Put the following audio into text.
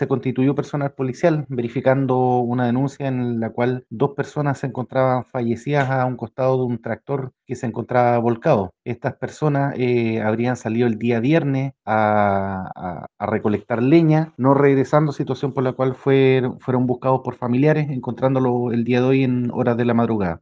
Este se constituyó personal policial verificando una denuncia en la cual dos personas se encontraban fallecidas a un costado de un tractor que se encontraba volcado. Estas personas eh, habrían salido el día viernes a, recolectar leña, no regresando, situación por la cual fueron buscados por familiares, encontrándolo el día de hoy en horas de la madrugada.